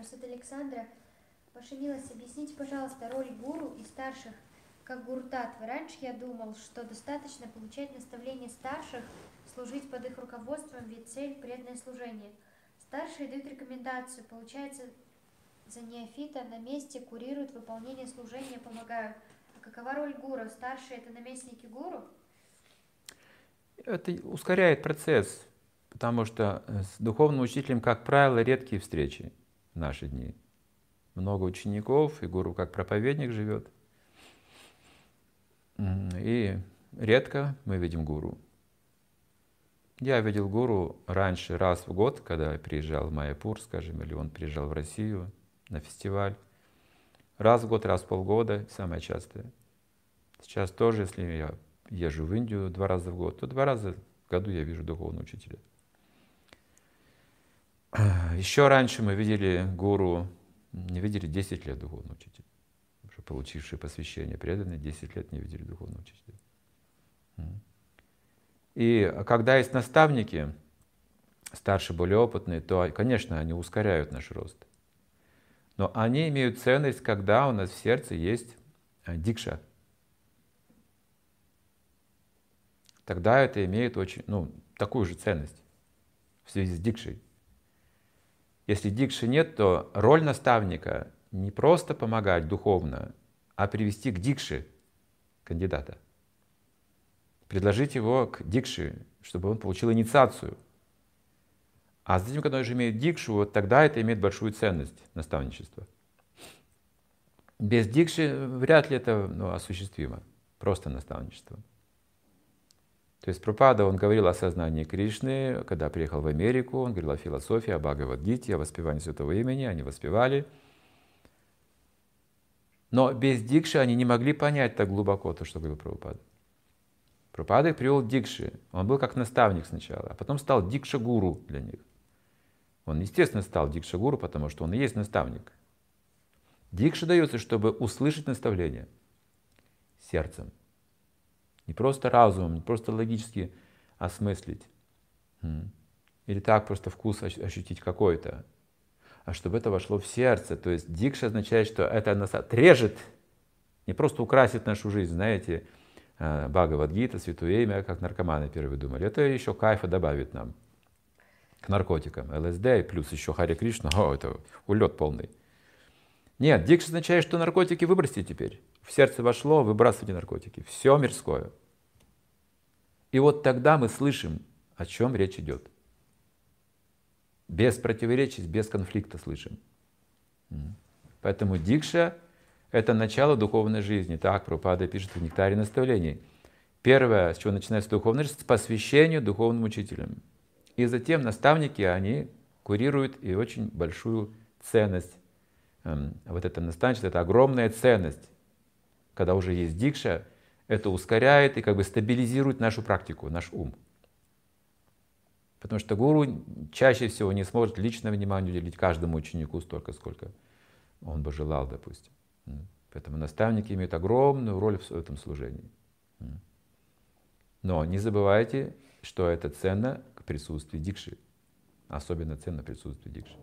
Просит Александра. Милость, объясните, пожалуйста, роль гуру и старших как гуртатвы. Раньше я думал, что достаточно получать наставления старших, служить под их руководством, ведь цель – преданное служение. Старшие дают рекомендацию, получается, за неофита на месте курируют выполнение служения, помогают. А какова роль гуру? Старшие – это наместники гуру? Это ускоряет процесс, потому что с духовным учителем, как правило, редкие встречи наши дни. Много учеников, и гуру как проповедник живет. И редко мы видим гуру. Я видел гуру раньше раз в год, когда я приезжал в Майяпур, скажем, или он приезжал в Россию на фестиваль. Раз в год, раз в полгода, самое частое. Сейчас тоже, если я езжу в Индию два раза в год, то два раза в году я вижу духовного учителя. Еще раньше мы видели гуру, не видели 10 лет духовного учителя, уже получившие посвящение преданные 10 лет не видели духовного учителя. И когда есть наставники, старше, более опытные, то, конечно, они ускоряют наш рост. Но они имеют ценность, когда у нас в сердце есть э, дикша. Тогда это имеет очень, ну, такую же ценность в связи с дикшей. Если дикши нет, то роль наставника не просто помогать духовно, а привести к дикше кандидата – предложить его к дикши, чтобы он получил инициацию. А затем, когда он уже имеет дикшу, вот тогда это имеет большую ценность наставничества. Без дикши вряд ли это ну, осуществимо, просто наставничество. То есть Пропада, он говорил о сознании Кришны, когда приехал в Америку, он говорил о философии, о Бхагавадгите, о воспевании святого имени, они воспевали. Но без дикши они не могли понять так глубоко то, что говорил Прабхупада. Пропада их привел Дикши. Он был как наставник сначала, а потом стал Дикша-гуру для них. Он, естественно, стал Дикша-гуру, потому что он и есть наставник. Дикша дается, чтобы услышать наставление сердцем. Не просто разумом, не просто логически осмыслить. Или так просто вкус ощутить какой-то. А чтобы это вошло в сердце. То есть дикша означает, что это нас отрежет, не просто украсит нашу жизнь, знаете, Э, Бхагавадгита, Святое Имя, как наркоманы первые думали. Это еще кайфа добавит нам к наркотикам. ЛСД плюс еще Хари Кришна, о, это улет полный. Нет, дикш означает, что наркотики выбросьте теперь. В сердце вошло, выбрасывайте наркотики. Все мирское. И вот тогда мы слышим, о чем речь идет. Без противоречий, без конфликта слышим. Поэтому дикша это начало духовной жизни. Так Прабхупада пишет в «Нектаре наставлений». Первое, с чего начинается духовная жизнь, с посвящения духовным учителям. И затем наставники, они курируют и очень большую ценность. Эм, вот это наставничество, это огромная ценность. Когда уже есть дикша, это ускоряет и как бы стабилизирует нашу практику, наш ум. Потому что гуру чаще всего не сможет личное внимание уделить каждому ученику столько, сколько он бы желал, допустим. Поэтому наставники имеют огромную роль в этом служении. Но не забывайте, что это ценно к присутствию дикши. Особенно ценно присутствие дикши.